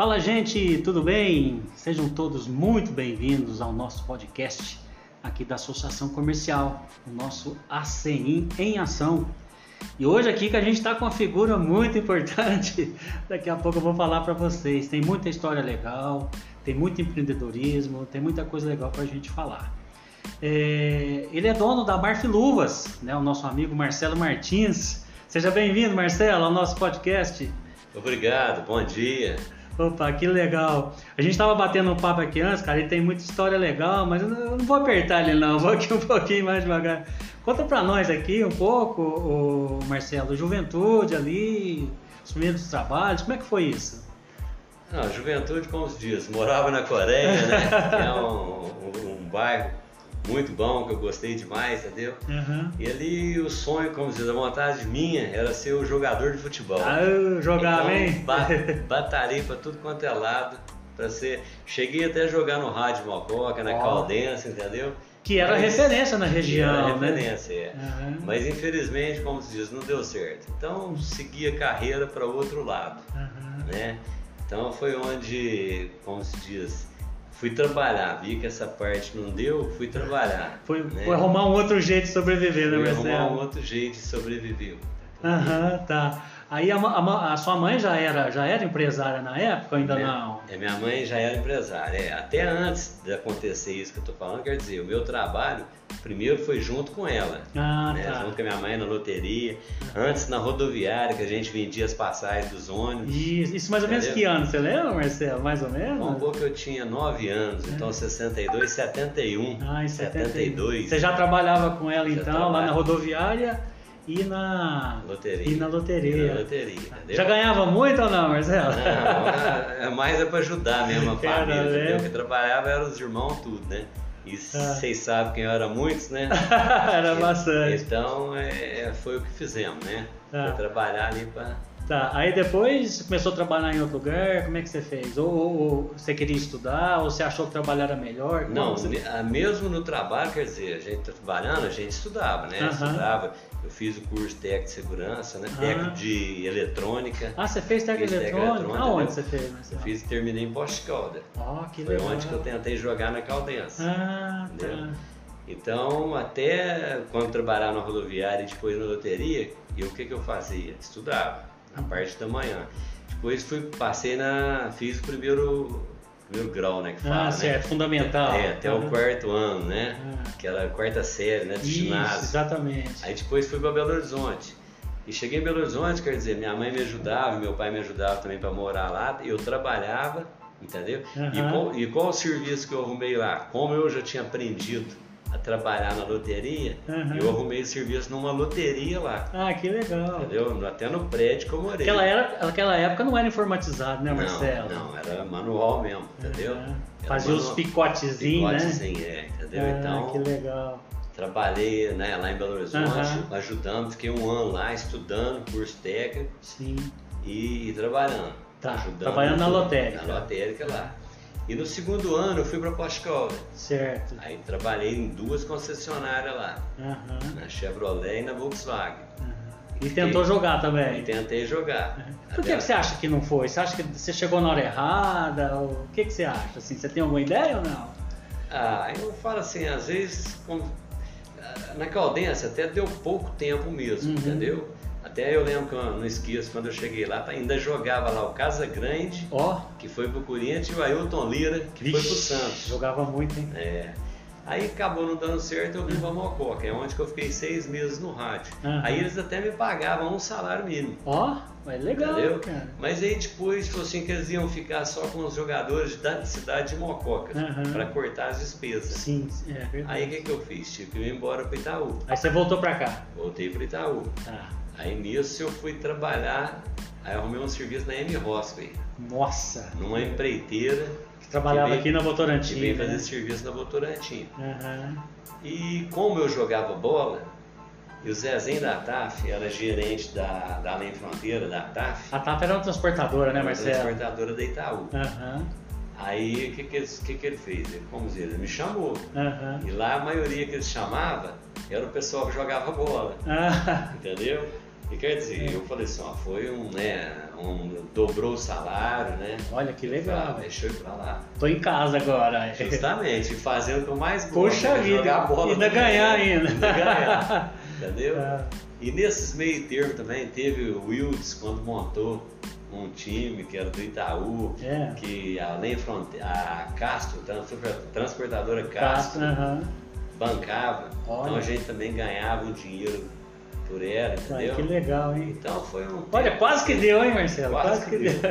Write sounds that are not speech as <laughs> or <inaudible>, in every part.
Fala, gente, tudo bem? Sejam todos muito bem-vindos ao nosso podcast aqui da Associação Comercial, o nosso ACIM em Ação. E hoje aqui que a gente está com uma figura muito importante, <laughs> daqui a pouco eu vou falar para vocês. Tem muita história legal, tem muito empreendedorismo, tem muita coisa legal para a gente falar. É, ele é dono da Barf Luvas, né? o nosso amigo Marcelo Martins. Seja bem-vindo, Marcelo, ao nosso podcast. Obrigado, bom dia. Opa, que legal. A gente estava batendo um papo aqui antes, cara, ele tem muita história legal, mas eu não vou apertar ele não, <laughs> vou aqui um pouquinho mais devagar. Conta para nós aqui um pouco, o Marcelo, juventude ali, os primeiros trabalhos, como é que foi isso? Não, juventude, como se diz, morava na Coreia, né? <laughs> que é um, um, um bairro muito bom, que eu gostei demais, entendeu? Uhum. E ali o sonho, como diz, a vontade minha era ser o jogador de futebol. Ah, eu jogava, então, hein? Ba <laughs> batalhei pra tudo quanto é lado, pra ser... Cheguei até a jogar no Rádio Mococa, na oh. Caldense, entendeu? Que era Mas, referência na região, era né? referência, é. Uhum. Mas infelizmente, como se diz, não deu certo. Então segui a carreira para outro lado, uhum. né? Então foi onde, como se diz, fui trabalhar, vi que essa parte não deu, fui trabalhar. Foi, né? foi arrumar um outro jeito de sobreviver, né, Marcelo? arrumar um outro jeito de sobreviver. Aham, tá. Aí a, a, a, sua mãe já era, já era empresária na época ou ainda minha, não? É, minha mãe já era empresária. É, até antes de acontecer isso que eu tô falando, quer dizer, o meu trabalho primeiro foi junto com ela. Ah, né? tá. Junto com a minha mãe na loteria. Antes na rodoviária, que a gente vendia as passagens dos ônibus. Isso, isso mais ou menos que ano? Você lembra, Marcelo? Mais ou menos? Um pouco eu tinha 9 anos, é. então 62, 71. Ah, em 72. Você já trabalhava com ela já então, trabalha. lá na rodoviária? E na loteria. E na loteria. E na loteria? Já ganhava muito ou não, Marcelo? Não, é mais é para ajudar mesmo a <laughs> família, entendeu? Quem trabalhava eram os irmãos tudo, né? E ah. vocês sabem quem era muitos, né? <laughs> era bastante. Então é, foi o que fizemos, né? Ah. Foi trabalhar ali para Tá, aí depois começou a trabalhar em outro lugar, como é que você fez? Ou, ou, ou você queria estudar, ou você achou que trabalhar era melhor? Não, você... mesmo no trabalho, quer dizer, a gente tá trabalhando, a gente estudava, né? Estudava, eu fiz o curso técnico de segurança, né? Técnico de eletrônica. Ah, você fez técnico de eletrônica? Aonde né? você fez? Eu fiz e terminei em Poste Calda. Oh, que Foi legal. onde que eu tentei jogar na Caldense. Ah, entendeu? tá. Então, até quando trabalhava na rodoviária e depois na loteria, eu o que, que eu fazia? Estudava na parte da manhã. Depois fui, passei na. fiz o primeiro, primeiro grau, né? Que fala, ah, né? certo, fundamental. É, até uhum. o quarto ano, né? Ah. Aquela quarta série, né? Do Isso, ginásio. Exatamente. Aí depois fui para Belo Horizonte. E cheguei em Belo Horizonte, quer dizer, minha mãe me ajudava, meu pai me ajudava também para morar lá. Eu trabalhava, entendeu? Uhum. E, qual, e qual o serviço que eu arrumei lá? Como eu já tinha aprendido a trabalhar na loteria, uhum. eu arrumei serviço numa loteria lá. Ah, que legal. Entendeu? Até no prédio que eu morei. Aquela, era, aquela época não era informatizado, né, Marcelo? Não, não era manual mesmo, entendeu? Uhum. Fazia os picotezinhos, né? Picotezinho, é, entendeu? Ah, então, que legal. Trabalhei né, lá em Belo Horizonte, uhum. ajudando, fiquei um ano lá estudando, curso técnico. Sim. E, e trabalhando. Tá, ajudando trabalhando na lotérica. Na lotérica lá. E no segundo ano eu fui para Poscola. Certo. Aí trabalhei em duas concessionárias lá. Uhum. Na Chevrolet e na Volkswagen. Uhum. E, e tentou jogar também? E tentei jogar. Uhum. Por que, que, você acha que não foi? Você acha que você chegou na hora errada? Ou... O que, que você acha? Assim, você tem alguma ideia ou não? Ah, eu falo assim, às vezes na Caldense até deu pouco tempo mesmo, uhum. entendeu? Até eu lembro que eu não esqueço, quando eu cheguei lá, ainda jogava lá o Casa Grande, oh. que foi pro Corinthians, e o Ailton Lira, que Vixe, foi pro Santos. Jogava muito, hein? É. Aí acabou não dando certo, eu vim pra Mococa, é onde eu fiquei seis meses no rádio. Uhum. Aí eles até me pagavam um salário mínimo. Ó, oh, mas legal, entendeu? cara. Mas aí depois falou assim que eles iam ficar só com os jogadores da cidade de Mococa, uhum. para cortar as despesas. Sim, é verdade. Aí o que, que eu fiz? Tive que ir embora pro Itaú. Aí você voltou pra cá? Voltei pro Itaú. Tá. Aí nisso eu fui trabalhar, aí arrumei um serviço na M Hospital. Nossa! Numa empreiteira. Que trabalhava que veio, aqui na Votorantim. Que veio né? fazer serviço na Votorantim. Uhum. E como eu jogava bola, e o Zezinho da TAF era gerente da, da Além Fronteira, da TAF. A TAF era uma transportadora, né, Marcelo? transportadora da Itaú. Uhum. Aí o que, que, que, que ele fez? Ele, como dizer, ele me chamou. Uhum. E lá a maioria que ele chamava era o pessoal que jogava bola. Ah. <laughs> Entendeu? E quer dizer, é. eu falei assim, ó, foi um, né, um, dobrou o salário, né? Olha que legal. Ah, deixou eu ir pra lá. Tô em casa agora. Justamente, fazendo o que eu mais gosto. Poxa né, vida, jogar bola ainda ganhar ainda. Ainda ganhar, entendeu? <laughs> É. E nesses meio termo também teve o Wilds quando montou um time que era do Itaú, é. que além fronte... a Castro, transportadora Castro, Castro bancava. Olha. Então a gente também ganhava um dinheiro por ela, entendeu? que legal, hein? Então foi um. Olha, quase que deu, hein, Marcelo? Quase, quase que, deu. deu.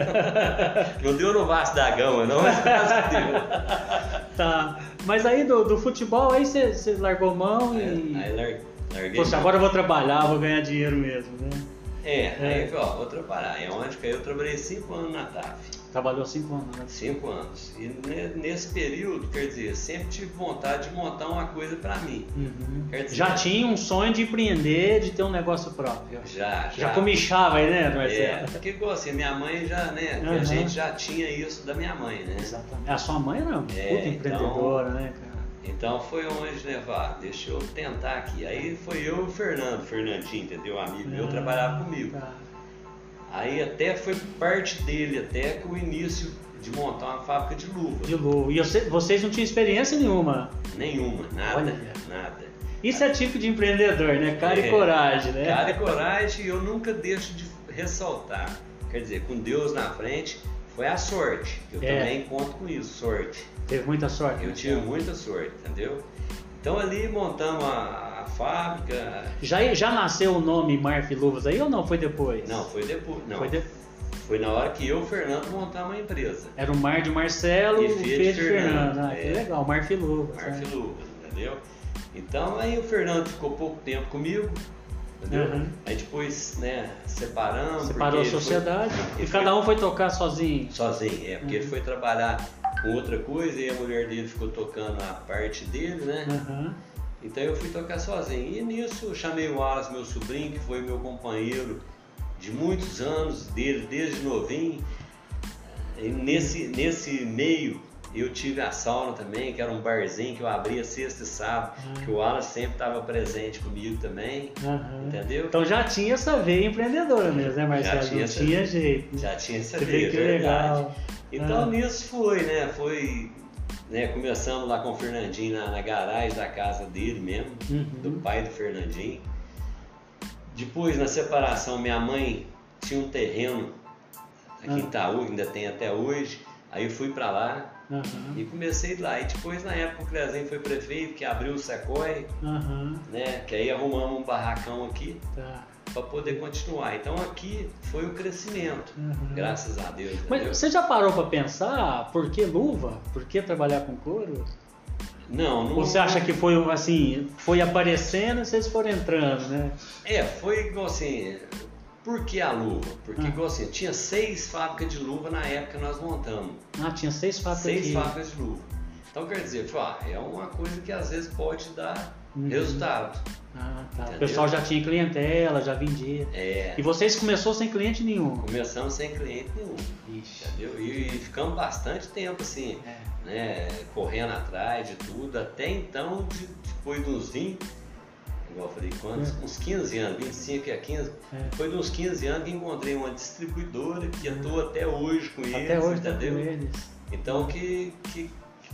<laughs> não deu no Vasco da Gama, não, mas quase que deu. <laughs> tá. Mas aí do, do futebol, aí você largou mão é, e. Aí larguei. Poxa, agora eu vou trabalhar, vou ganhar dinheiro mesmo, né? É, é. aí ó, vou trabalhar. É onde que eu trabalhei cinco anos na TAF. Trabalhou cinco anos, né? Cinco anos. E nesse período, quer dizer, sempre tive vontade de montar uma coisa para mim. Uhum. Dizer, já tinha um sonho de empreender, de ter um negócio próprio. Já, já. Já comichava aí, né, Marcelo? É, porque assim, minha mãe já, né? Uhum. A gente já tinha isso da minha mãe, né? Exatamente. A sua mãe era uma é, puta então empreendedora, então, né, cara? Então foi onde, vá, deixa eu tentar aqui. Aí foi eu e o Fernando, Fernandinho, entendeu? Amigo meu, ah, trabalhava comigo. Tá. Aí até foi parte dele, até que o início de montar uma fábrica de luva. De luva. E vocês não tinham experiência nenhuma? Nenhuma, nada, Olha. nada. Isso é tipo de empreendedor, né? Cara é, e coragem, né? Cara e coragem, eu nunca deixo de ressaltar. Quer dizer, com Deus na frente, foi a sorte. Eu é. também conto com isso, sorte. Teve muita sorte? Eu né? tive muita sorte, entendeu? Então ali montamos a, a, fábrica. Já, já nasceu o nome Marf Luvas aí ou não? Foi depois? Não, foi depois. Não. Foi, de... foi na hora que eu e o Fernando montamos uma empresa. Era o Mar de Marcelo e o Fê de Fernando. Fernando. Ah, é. que legal, Marf Luvas. Marf é. Luvas, entendeu? Então aí o Fernando ficou pouco tempo comigo. Entendeu? Uhum. Aí depois, né, separamos. Separou a sociedade. Foi, e cada um foi tocar sozinho. Sozinho, é, porque uhum. ele foi trabalhar com outra coisa e a mulher dele ficou tocando a parte dele, né? Uhum. Então eu fui tocar sozinho. E nisso eu chamei o Wallace, meu sobrinho, que foi meu companheiro de muitos anos, dele desde novinho. E nesse, nesse meio eu tive a sauna também, que era um barzinho que eu abria sexta e sábado, uhum. que o Wallace sempre estava presente comigo também, uhum. entendeu? Então já tinha essa veia empreendedora mesmo, né, Marcelo? Já tinha, jeito. Já tinha essa veia, que verdade. Legal. Então uhum. nisso foi, né, foi... Né, começamos lá com o Fernandinho na, na garagem da casa dele mesmo, uhum. do pai do Fernandinho. Depois, na separação, minha mãe tinha um terreno aqui em Itaú, ainda tem até hoje. Aí eu fui para lá, Uhum. E comecei lá. E depois, na época, o Clezinho foi prefeito, que abriu o Secoi, uhum. né? Que aí arrumamos um barracão aqui tá. para poder continuar. Então aqui foi o crescimento, uhum. graças a Deus. Mas você já parou para pensar por que luva? Por que trabalhar com couro? Não, não. Você acha que foi assim, foi aparecendo e vocês foram entrando, né? É, foi assim, por que a luva? Porque, ah. igual assim, tinha seis fábricas de luva na época que nós montamos. Ah, tinha seis fábricas Seis de... fábricas de luva. Então, quer dizer, ah, é uma coisa que às vezes pode dar uhum. resultado. Ah, tá. Entendeu? O pessoal já tinha clientela, já vendia. É. E vocês começou sem cliente nenhum? Começamos sem cliente nenhum. Ixi. Entendeu? E, e ficamos bastante tempo assim, é. né, correndo atrás de tudo. Até então, de, depois dos 20, igual eu falei, quantos? É. Uns 15 anos, 25 a 15. É. Foi uns 15 anos que encontrei uma distribuidora que estou até hoje com até eles, hoje tá entendeu? Com eles. Então que, que,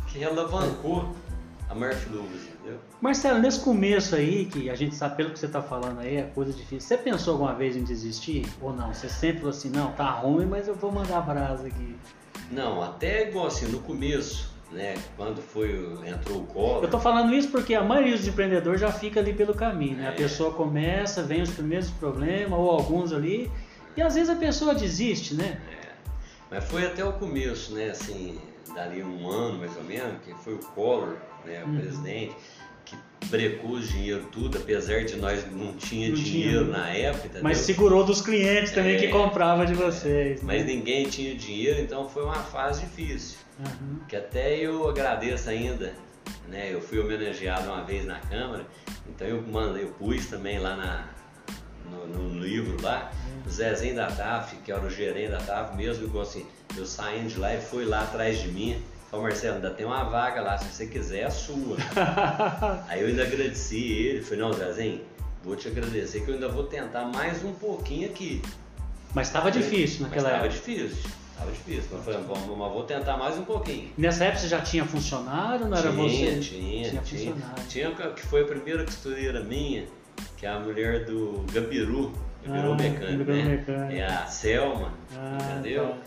que alavancou a Murphy Luvas, entendeu? Marcelo, nesse começo aí, que a gente sabe pelo que você está falando aí, é coisa difícil. Você pensou alguma vez em desistir ou não? Você sempre falou assim, não, tá ruim, mas eu vou mandar brasa aqui. Não, até igual assim, no começo, né, quando foi, entrou o colo. Eu estou falando isso porque a maioria dos empreendedores já fica ali pelo caminho, né? É. A pessoa começa, vem os primeiros problemas, ou alguns ali, e às vezes a pessoa desiste, né? É. Mas foi até o começo, né, assim, dali um ano mais ou menos, que foi o Collor, né, o uhum. presidente, brecou o dinheiro tudo, apesar de nós não tinha não dinheiro tinha. na época. Entendeu? Mas segurou dos clientes também é, que comprava de vocês. É. Né? Mas ninguém tinha dinheiro, então foi uma fase difícil. Uhum. Que até eu agradeço ainda, né? Eu fui homenageado uma vez na Câmara, então eu mandei, eu pus também lá na, no, no livro lá, o Zezinho da TAF, que era o gerente da TAF, mesmo que assim, eu saindo de lá e foi lá atrás de mim. Falei, Marcelo, ainda tem uma vaga lá, se você quiser, é sua. <laughs> Aí eu ainda agradeci ele, falei, não, Zezinho, vou te agradecer que eu ainda vou tentar mais um pouquinho aqui. Mas estava difícil naquela Mas época. Estava difícil. Estava difícil. Mas falei, bom, mas vou tentar mais um pouquinho. Nessa época você já tinha funcionário, não era tinha, você? Tinha, tinha. funcionário. Tinha que foi a primeira costureira minha, que é a mulher do Gabiru, Gabiru Ah, Mecânico, Gabiru né? Mecânico. É a Selma, Ah, entendeu? tá.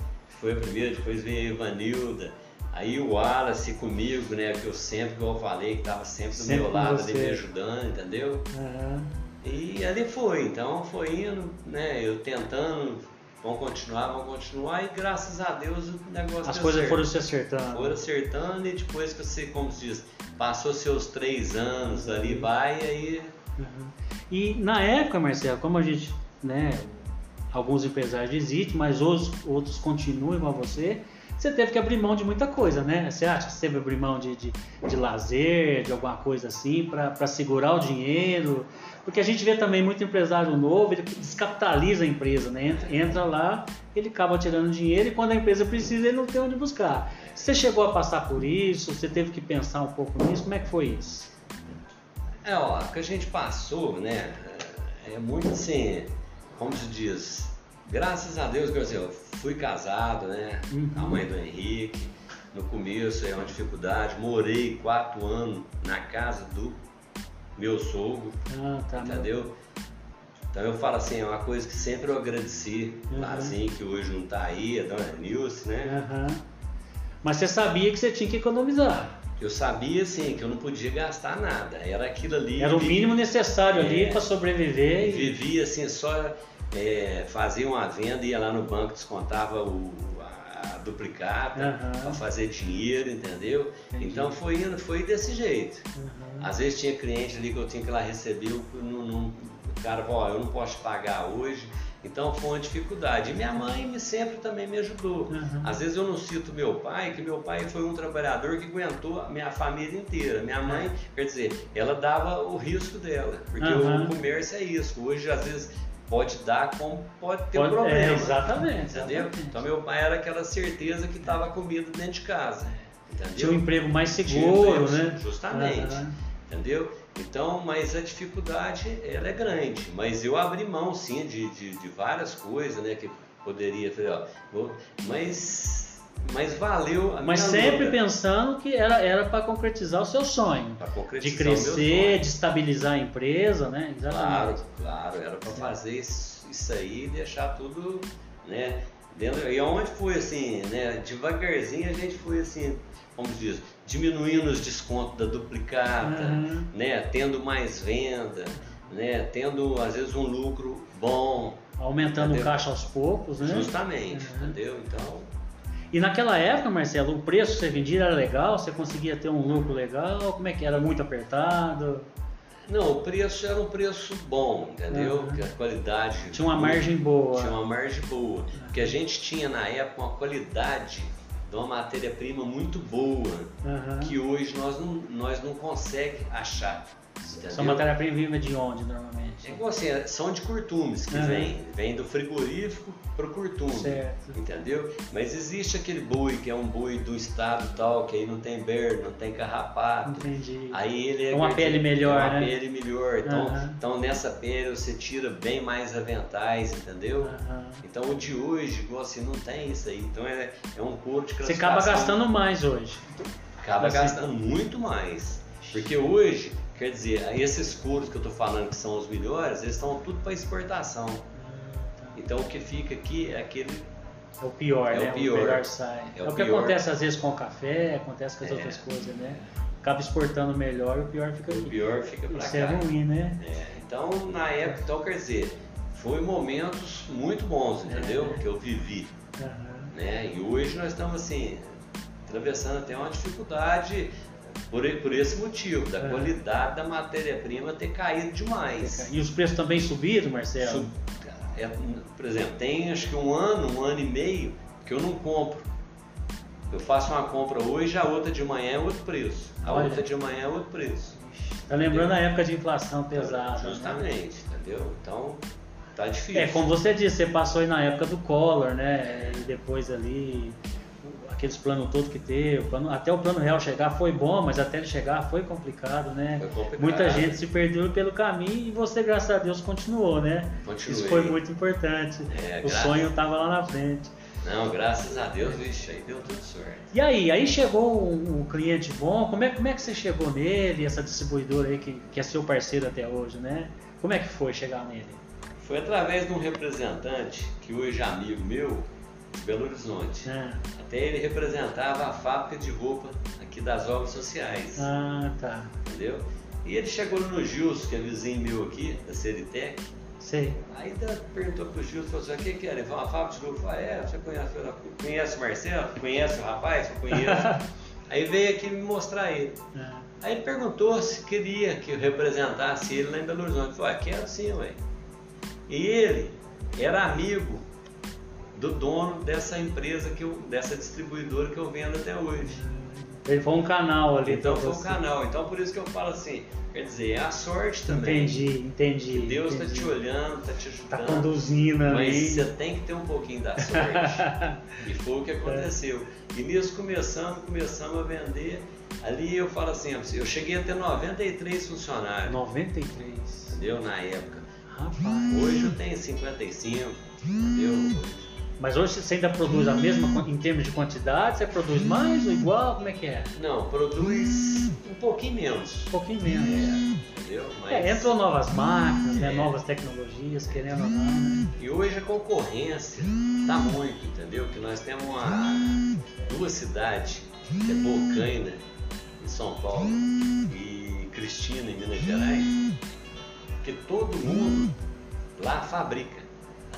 Foi a primeira, depois veio a Ivanilda. Aí o Wallace comigo, né? Que eu sempre, como eu falei, que estava sempre do Sempre meu lado, ali me ajudando, entendeu? Aham. E ali foi, então foi indo, né? Eu tentando, vamos continuar, vamos continuar, e graças a Deus o negócio As coisas certo. foram se acertando. Foram acertando e depois que você, como se diz, passou seus três anos ali, vai, e aí. Uhum. E na época, Marcelo, como a gente, né, alguns empresários desistem, mas outros, outros continuam igual você, você teve que abrir mão de muita coisa, né? Você acha que você teve que abrir mão de, de, de lazer, de alguma coisa assim, para segurar o dinheiro? Porque a gente vê também muito empresário novo, ele descapitaliza a empresa, né? Entra, entra lá, ele acaba tirando dinheiro e quando a empresa precisa, ele não tem onde buscar. Você chegou a passar por isso? Você teve que pensar um pouco nisso? Como é que foi isso? É, ó, o que a gente passou, né? É muito assim, como se diz, graças a Deus, quer dizer, eu fui casado, né? Uhum. A mãe do Henrique. No começo é uma dificuldade, morei quatro anos na casa do meu sogro. Ah, tá. Entendeu? Então eu falo assim, é uma coisa que sempre eu agradeci, Uhum. Lazinho, que hoje não tá aí, a dona Nilce, né? Aham. Mas você sabia que você tinha que economizar. Eu sabia assim que eu não podia gastar nada. Era aquilo ali. Era o mínimo necessário ali É. para sobreviver. E... vivia assim, só é, fazia uma venda, ia lá no banco, descontava o, a, a duplicata Aham. para fazer dinheiro, entendeu? Entendi. Então foi indo, foi desse jeito. Uhum. Às vezes tinha cliente ali que eu tinha que ir lá receber, o, não- não- o cara falou, ó, eu não posso te pagar hoje. Então foi uma dificuldade. E minha mãe me, sempre também me ajudou. Uhum. Às vezes eu não cito meu pai, que meu pai foi um trabalhador que aguentou a minha família inteira. Minha mãe, quer dizer, ela dava o risco dela, porque Uhum. o comércio é isso. Hoje, às vezes, pode dar como pode ter Pode- um problema. é, exatamente, Entendeu? exatamente. Então meu pai era aquela certeza que estava comida dentro de casa. Entendeu? Tinha um emprego mais seguro, né? Justamente. Aham. Entendeu? Então, mas a dificuldade ela é grande. Mas eu abri mão sim de, de, de várias coisas, né? Que poderia, falei, ó, vou- mas, mas valeu a Mas sempre luta pensando que era era para concretizar o seu sonho. De o crescer, de estabilizar a empresa, né? Claro, Exatamente. claro, era para fazer isso, isso aí e deixar tudo, né? Dentro, e onde foi assim, né? Devagarzinho a gente foi assim, como diz, diminuindo os descontos da duplicata, Uhum. né? Tendo mais venda, né? Tendo às vezes um lucro bom, Aumentando o Entendeu? caixa aos poucos, né? justamente, Uhum. entendeu? Então, E naquela época, Marcelo, o preço que você vendia era legal? Você conseguia ter um lucro legal? Como é que era? Muito apertado? não, o preço era um preço bom, entendeu? Uhum. Que a qualidade Tinha uma margem boa. Tinha uma margem boa. Porque a gente tinha na época uma qualidade de uma matéria-prima muito boa, Aham. que hoje nós não, nós não conseguimos achar. Entendeu? matéria-prima de onde, normalmente? É igual assim, são de curtumes que Aham. vem, vem do frigorífico pro curtume. Certo. Entendeu? Mas existe aquele boi que é um boi do estado tal, que aí não tem berno, não tem carrapato. Entendi. Aí ele é É uma pele melhor, é uma né? pele melhor. Então, Aham. então nessa pele você tira bem mais aventais, entendeu? Aham. Então o de hoje, igual assim, não tem isso aí. Então é, é um couro de Você acaba gastando mais hoje. Acaba assim. gastando muito mais. Porque hoje, quer dizer, esses couros que eu tô falando que são os melhores, eles estão tudo para exportação. Então o que fica aqui é aquele. É o pior, É o né? pior. melhor sai. É É, o o que pior. acontece às vezes com o café, acontece com as É. outras coisas, né? Acaba exportando melhor e o pior fica O pior fica para Isso cá. é ruim, né? É, então, na época, então quer dizer, foi momentos muito bons, entendeu? É. Que eu vivi. Aham. né? E hoje nós estamos assim, atravessando até uma dificuldade por, por esse motivo, da É. qualidade da matéria-prima ter caído demais. E os preços também subiram, Marcelo? Sub- é, por exemplo, tem acho que um ano, um ano e meio que eu não compro. Eu faço uma compra hoje, a outra de manhã é outro preço. A Olha. outra de manhã é outro preço. Tá lembrando a época de inflação pesada. né? Justamente, entendeu? Então tá difícil. É, como você disse, você passou aí na época do Collor, né? E depois ali, aqueles planos todos que teve, plano, até o plano real chegar foi bom, mas até ele chegar foi complicado, né? Foi complicado. Muita gente se perdeu pelo caminho e você, graças a Deus, continuou, né? Continuei. Isso foi muito importante. É, o sonho estava lá na frente. Não, graças a Deus, vixe, aí deu tudo certo. E aí, aí chegou um, um cliente bom, como é, como é que você chegou nele, essa distribuidora aí que, que é seu parceiro até hoje, né? Como é que foi chegar nele? Foi através de um representante que hoje é amigo meu, Belo Horizonte. Ah, Até ele representava a fábrica de roupa aqui das obras sociais, ah, tá. entendeu? E ele chegou no Gilson, que é vizinho meu aqui, da Seritec, Sei. Aí perguntou pro Gilson, falou assim, o que que era? Ele falou, uma fábrica de roupa. Falei, é, você conhece, o- conhece o Marcelo? Conhece o rapaz? Eu conheço. <laughs> Aí veio aqui me mostrar ele. Ah, Aí ele perguntou se queria que eu representasse ele lá em Belo Horizonte. Eu falei, ah, quero sim, ué. E ele era amigo do dono dessa empresa, que eu, dessa distribuidora que eu vendo até hoje. Ele foi um canal ali. Então foi um canal. Então por isso que eu falo assim, quer dizer, é a sorte também. Entendi, entendi. Que Deus está te olhando, está te ajudando. Tá conduzindo Mas você tem que ter um pouquinho da sorte. <laughs> e foi o que aconteceu. E nisso começamos, começamos a vender. Ali eu falo assim, eu cheguei a ter 93 funcionários, 93. entendeu? Na época. Rapaz. Hoje eu tenho 55, entendeu? Mas hoje você ainda produz a mesma quan- em termos de quantidade? Você produz mais ou igual? Como é que é? Não, produz um pouquinho menos. Um pouquinho menos. É, entendeu? Mas... É, entrou novas máquinas, né? É. novas tecnologias, querendo ou não, né? E hoje a concorrência tá muito, entendeu? Que nós temos uma, duas cidades, que é Bocaina, em São Paulo, e Cristina, em Minas Gerais, que todo mundo lá fabrica.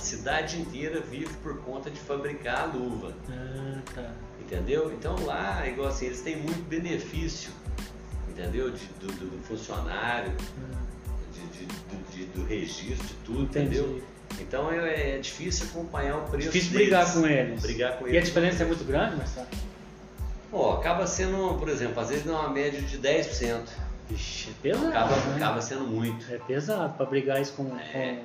A cidade inteira vive por conta de fabricar a luva, Ah, tá. entendeu? Então lá, igual assim, eles têm muito benefício, entendeu? De- do, do- funcionário, de- de- do, do registro, de tudo, Entendi. entendeu? Então é, é difícil acompanhar o preço Difícil deles. brigar com eles. Brigar com E a eles. diferença é muito grande, Marcelo? Ó, acaba sendo, por exemplo, às vezes dá uma média de 10%. Vixe, é pesado. Acaba, né? acaba sendo muito. É pesado. Para brigar isso com, É.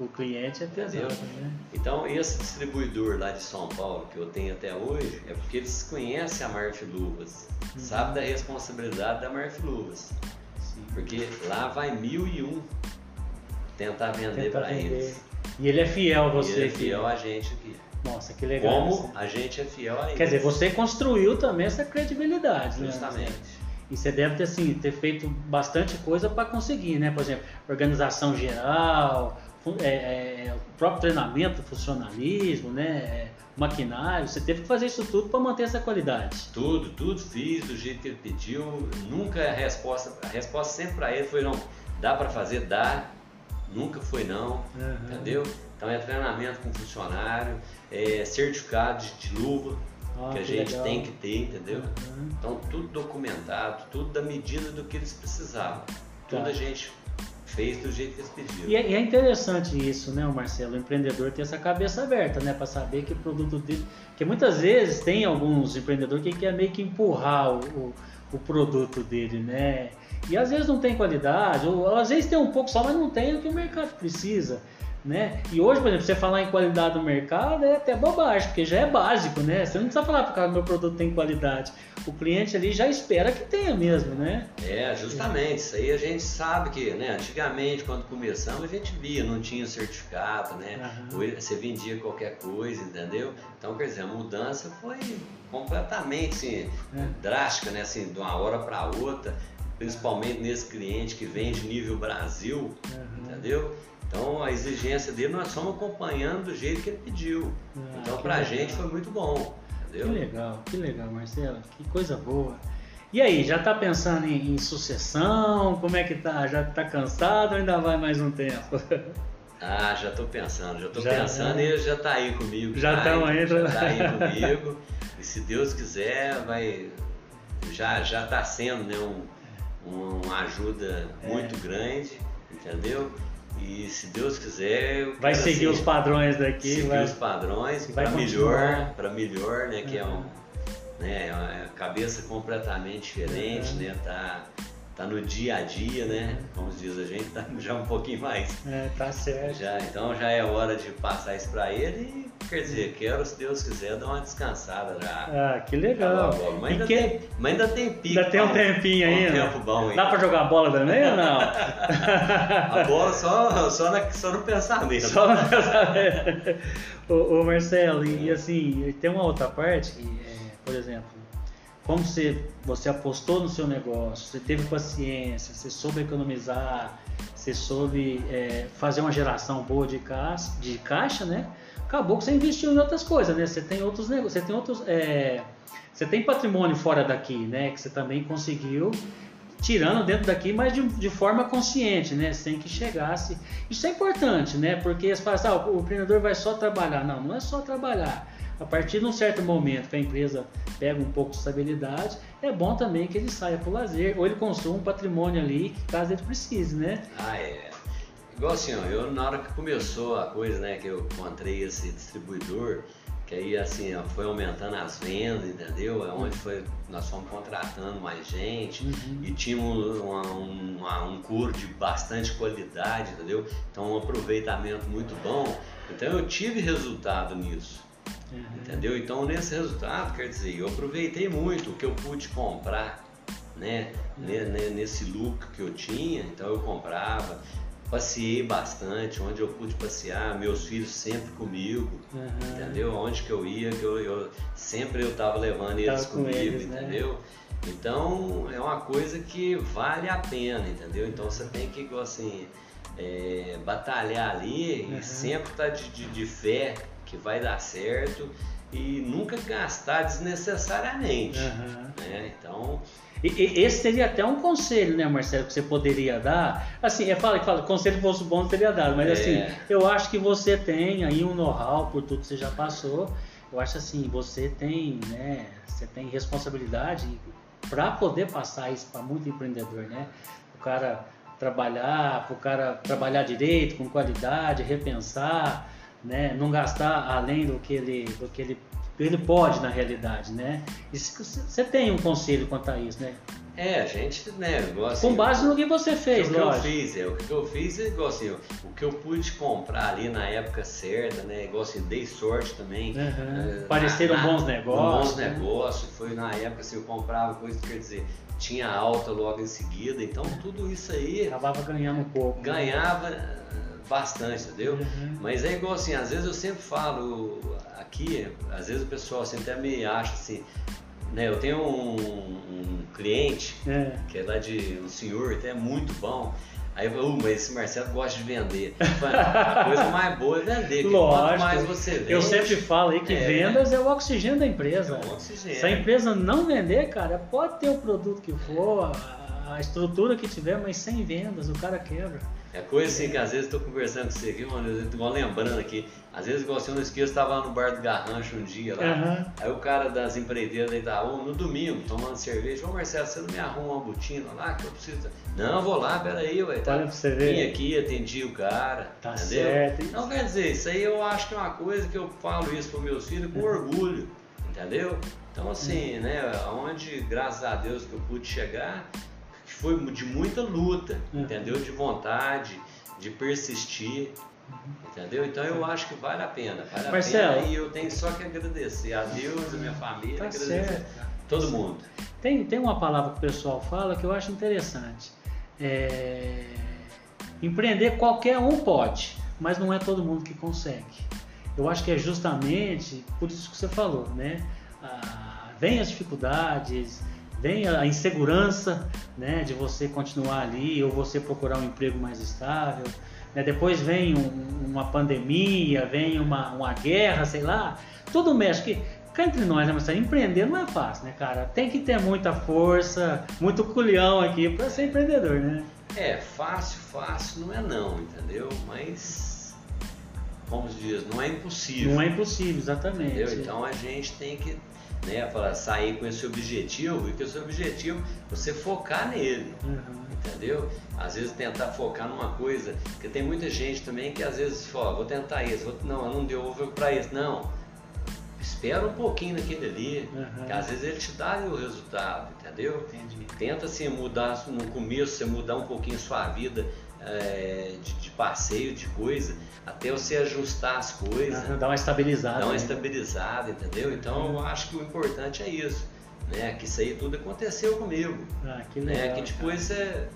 o cliente é pesado, Entendeu? né? Então, esse distribuidor lá de São Paulo, que eu tenho até hoje, é porque eles conhecem a Marf Luvas, Uhum. sabe da responsabilidade da Marf Luvas. Sim. Porque lá vai mil e um tentar vender para eles. E ele é fiel a E você. ele é aqui. fiel a gente aqui. Nossa, que legal. Como isso. a gente é fiel a eles. Quer dizer, você construiu também essa credibilidade, né? Justamente. E você deve ter, assim, ter feito bastante coisa para conseguir, né? Por exemplo, organização geral, é, é, o próprio treinamento, funcionalismo, né? É, maquinário. Você teve que fazer isso tudo para manter essa qualidade. Tudo, tudo fiz do jeito que ele pediu. Nunca a resposta, a resposta sempre para ele foi não. Dá para fazer, dá. Nunca foi não, Uhum. entendeu? Então é treinamento com funcionário, é certificado de, de luva Ah, que a que gente legal. tem que ter, entendeu? Uhum. Então tudo documentado, tudo da medida do que eles precisavam. Tudo Tá. a gente fez do jeito que eles pediram. E é, e é interessante isso, né, Marcelo? O empreendedor ter essa cabeça aberta, né, para saber que o produto dele. Porque muitas vezes tem alguns empreendedores que quer meio que empurrar o, o, o produto dele, né? E às vezes não tem qualidade, ou às vezes tem um pouco só, mas não tem o que o mercado precisa. Né? E hoje, por exemplo, você falar em qualidade no mercado é até bobagem, porque já é básico, né? Você não precisa falar para o meu produto tem qualidade. O cliente ali já espera que tenha mesmo, né? É, justamente, isso aí a gente sabe que, né, antigamente, quando começamos, a gente via, não tinha certificado, né. Ou você vendia qualquer coisa, entendeu? Então, quer dizer, a mudança foi completamente assim, É. drástica, né, assim, de uma hora para outra, principalmente nesse cliente que vende nível Brasil, Aham. entendeu? Então, a exigência dele, nós estamos acompanhando do jeito que ele pediu. Ah, então, que pra legal. gente foi muito bom, Que entendeu? legal, que legal, Marcelo. Que coisa boa. E aí, já tá pensando em, em sucessão? Como é que tá? Já tá cansado ou ainda vai mais um tempo? Ah, já tô pensando, já tô Já, pensando né? e já tá aí comigo. Já tão aí, Já né? tá aí <laughs> comigo. E se Deus quiser, vai. Já, já tá sendo né, um, uma ajuda É. muito grande, entendeu? E se Deus quiser. Vai seguir assim, os padrões daqui, seguir vai. os padrões para melhor, para melhor, né? Que é um. Né, é uma cabeça completamente diferente, Uhum. né? Tá tá no dia a dia, né? Como diz a gente, tá <laughs> já um pouquinho mais. É, tá certo. Já, então já é hora de passar isso para ele e, quer dizer, quero, se Deus quiser, dar uma descansada já. Ah, que legal. Tá mas, ainda que... tem, mas ainda tem pico. Ainda tem um tempinho ainda. Um tempo bom. Dá para jogar bola também ou não? <laughs> a bola só, só, na, só no pensamento. Só no pensamento. ô, ô, Marcelo, e assim, tem uma outra parte que, é, por exemplo, como você, você apostou no seu negócio, você teve paciência, você soube economizar, você soube é, fazer uma geração boa de caixa, de caixa, né? Acabou que você investiu em outras coisas, né? Você tem outros negócios, você tem outros, é, você tem patrimônio fora daqui, né? Que você também conseguiu tirando dentro daqui, mas de, de, forma consciente, né? Sem que chegasse. Isso é importante, né? Porque fala assim, ah, o empreendedor vai só trabalhar. Não, não é só trabalhar a partir de um certo momento que a empresa pega um pouco de estabilidade, é bom também que ele saia para o lazer, ou ele consuma um patrimônio ali, caso ele precise, né? Ah, é. Igual assim, ó, eu na hora que começou a coisa, né, que eu encontrei esse distribuidor, que aí assim, ó, foi aumentando as vendas, entendeu? É onde foi, nós fomos contratando mais gente uhum. e tínhamos uma, uma, um curo de bastante qualidade, entendeu? Então um aproveitamento muito bom. Então eu tive resultado nisso. Uhum. Entendeu? Então, nesse resultado, quer dizer, eu aproveitei muito o que eu pude comprar, né? Uhum. Nesse look que eu tinha, então eu comprava, passeei bastante, onde eu pude passear, meus filhos sempre comigo, uhum. entendeu? Onde que eu ia, que eu, eu sempre eu estava levando eles Tava comigo, eles, né? entendeu? Então é uma coisa que vale a pena, entendeu? Então você tem que assim é, batalhar ali uhum. e sempre estar tá de, de, de fé que vai dar certo e nunca gastar desnecessariamente. Uhum. Né? Então. E, e, esse seria até um conselho, né, Marcelo, que você poderia dar. Assim, é fala que fala, conselho fosse bom teria dado, mas é. assim, eu acho que você tem aí um know-how por tudo que você já passou. Eu acho assim, você tem, né, você tem responsabilidade para poder passar isso para muito empreendedor, né? O cara trabalhar, para o cara trabalhar direito, com qualidade, repensar, né? Não gastar além do que ele, do que ele, ele pode na realidade, né? você tem um conselho quanto a isso, né? É, a gente, né, assim, Com base no que você fez, o que eu fiz, é, o que eu fiz é igual assim, o que eu pude comprar ali na época certa, né, igual assim, dei sorte também. Uhum. Uh, Pareceram na, bons negócios. Bons né? negócios, foi na época assim, eu comprava coisa, quer dizer, tinha alta logo em seguida, então tudo isso aí... Acabava ganhando um pouco. Né? Ganhava... Né? Bastante, entendeu? Uhum. Mas é igual assim, às vezes eu sempre falo aqui, às vezes o pessoal assim, até me acha assim, né? Eu tenho um, um cliente é. que é lá de um senhor, até é muito bom. Aí eu falo, uh, mas esse Marcelo gosta de vender. a <laughs> coisa mais boa é vender. Lógico. Quanto mais você vende. Eu sempre falo aí que é, vendas é o oxigênio da empresa. É o oxigênio. Se a empresa não vender, cara, pode ter o produto que for, a estrutura que tiver, mas sem vendas, o cara quebra. É coisa assim que às vezes estou conversando com você aqui, mano, eu tô lembrando aqui. Às vezes, igual assim, eu não esqueço, estava no bar do Garrancho um dia lá. Uhum. Aí o cara das empreiteiras da Itaú, no domingo, tomando cerveja, ô Marcelo, você não me arruma uma botina lá que eu preciso. Não, vou lá, peraí, ué. Tá? Olha pra você ver. Vim aqui, atendi o cara. Tá entendeu? certo. Então quer dizer, isso aí eu acho que é uma coisa que eu falo isso para meus filhos com orgulho, entendeu? Então assim, uhum. né, onde, graças a Deus, que eu pude chegar, foi de muita luta, uhum. entendeu? De vontade, de persistir. Uhum. Entendeu? Então eu acho que vale a pena. Vale Marcelo, a pena e eu tenho só que agradecer a Deus, a minha família, tá agradecer certo. todo mundo. Tem, tem uma palavra que o pessoal fala que eu acho interessante. É... Empreender qualquer um pode, mas não é todo mundo que consegue. Eu acho que é justamente por isso que você falou, né? Ah, vem as dificuldades, vem a insegurança né, de você continuar ali ou você procurar um emprego mais estável. Né? Depois vem um, uma pandemia, vem uma, uma guerra, sei lá. Tudo mexe. Que, cá entre nós, né, Marcelo? Empreender não é fácil, né, cara? Tem que ter muita força, muito culhão aqui para ser empreendedor, né? É, fácil, fácil não é não, entendeu? Mas, como se diz, não é impossível. Não é impossível, exatamente. Entendeu? Então a gente tem que né, para sair com esse objetivo e que o seu objetivo você focar nele, uhum. entendeu? Às vezes tentar focar numa coisa, porque tem muita gente também que às vezes fala, vou tentar isso, vou, não, não deu, vou para isso, não. Espera um pouquinho naquele ali, uhum. que às vezes ele te dá o resultado, entendeu? Entendi. Tenta assim mudar no começo, você mudar um pouquinho a sua vida é, de, de, passeio, de coisa, até você ajustar as coisas. Uhum, dar uma estabilizada. Dar uma né? estabilizada, entendeu? Então eu acho que o importante é isso. Né? Que isso aí tudo aconteceu comigo. Ah, que né? legal. Né? Que depois cara. você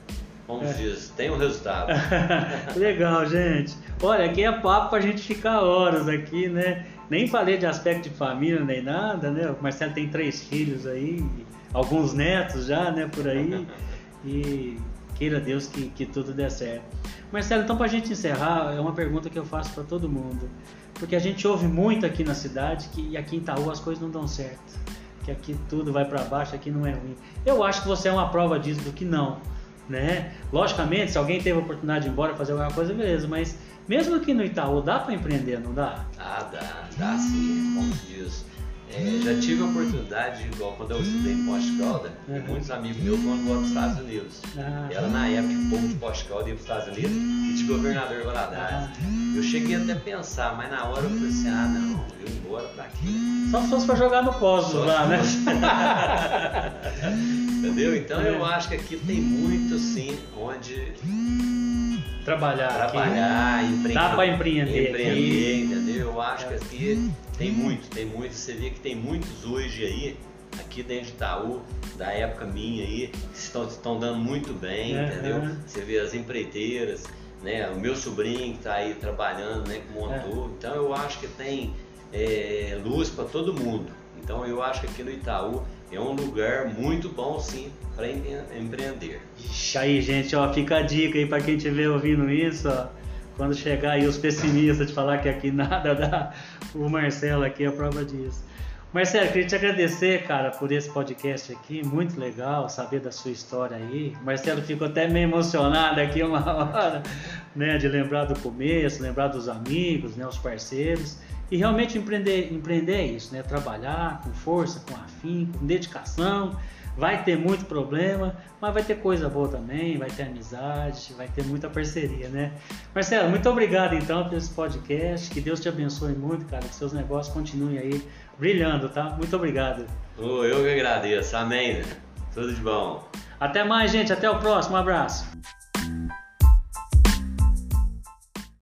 como é. diz, tem um resultado. <laughs> Legal, gente. Olha, aqui é papo pra gente ficar horas aqui, né? Nem falei de aspecto de família nem nada, né? O Marcelo tem três filhos aí, alguns netos já, né, por aí. E queira Deus que, que tudo dê certo. Marcelo, então pra gente encerrar, é uma pergunta que eu faço para todo mundo. Porque a gente ouve muito aqui na cidade que aqui em Itaú as coisas não dão certo. Que aqui tudo vai para baixo, aqui não é ruim. Eu acho que você é uma prova disso do que não né? Logicamente, se alguém teve a oportunidade de ir embora fazer alguma coisa, beleza, mas mesmo aqui no Itaú, dá para empreender, não dá? Ah, dá, dá sim, como diz. É, já tive a oportunidade, igual quando eu estudei em Post Calda, uhum. muitos amigos meus foram para os Estados Unidos. Ah. Era na época que o povo de Post Calda ia para os Estados Unidos e de governador Valadares. Ah. Eu cheguei até a pensar, mas na hora eu falei assim, ah não, eu embora para quê? Só se fosse para jogar no Cosmos lá, né? <laughs> Entendeu? Então é. eu acho que aqui tem muito sim onde trabalhar, trabalhar, aqui. empreender. Dá para empreender. Empreender, aqui. entendeu? Eu acho que aqui tem muito, tem muito. Você vê que tem muitos hoje aí, aqui dentro de Itaú, da época minha aí, que estão, estão dando muito bem, é, entendeu? É. Você vê as empreiteiras, né? O meu sobrinho que está aí trabalhando, né? Que montou. É. Então eu acho que tem é, luz para todo mundo. Então eu acho que aqui no Itaú é um lugar muito bom sim para empreender. Ixi, aí gente, ó, fica a dica aí para quem estiver ouvindo isso, ó, quando chegar aí os pessimistas de falar que aqui nada dá, o Marcelo aqui é a prova disso. Marcelo, queria te agradecer, cara, por esse podcast aqui, muito legal saber da sua história aí. Marcelo ficou até meio emocionado aqui uma <laughs> hora, né, de lembrar do começo, lembrar dos amigos, né, os parceiros. E realmente empreender, empreender é isso, né? Trabalhar com força, com afim, com dedicação. Vai ter muito problema, mas vai ter coisa boa também, vai ter amizade, vai ter muita parceria, né? Marcelo, muito obrigado então por esse podcast. Que Deus te abençoe muito, cara. Que seus negócios continuem aí brilhando, tá? Muito obrigado. Oh, eu que agradeço. Amém. Tudo de bom. Até mais, gente. Até o próximo. Um abraço.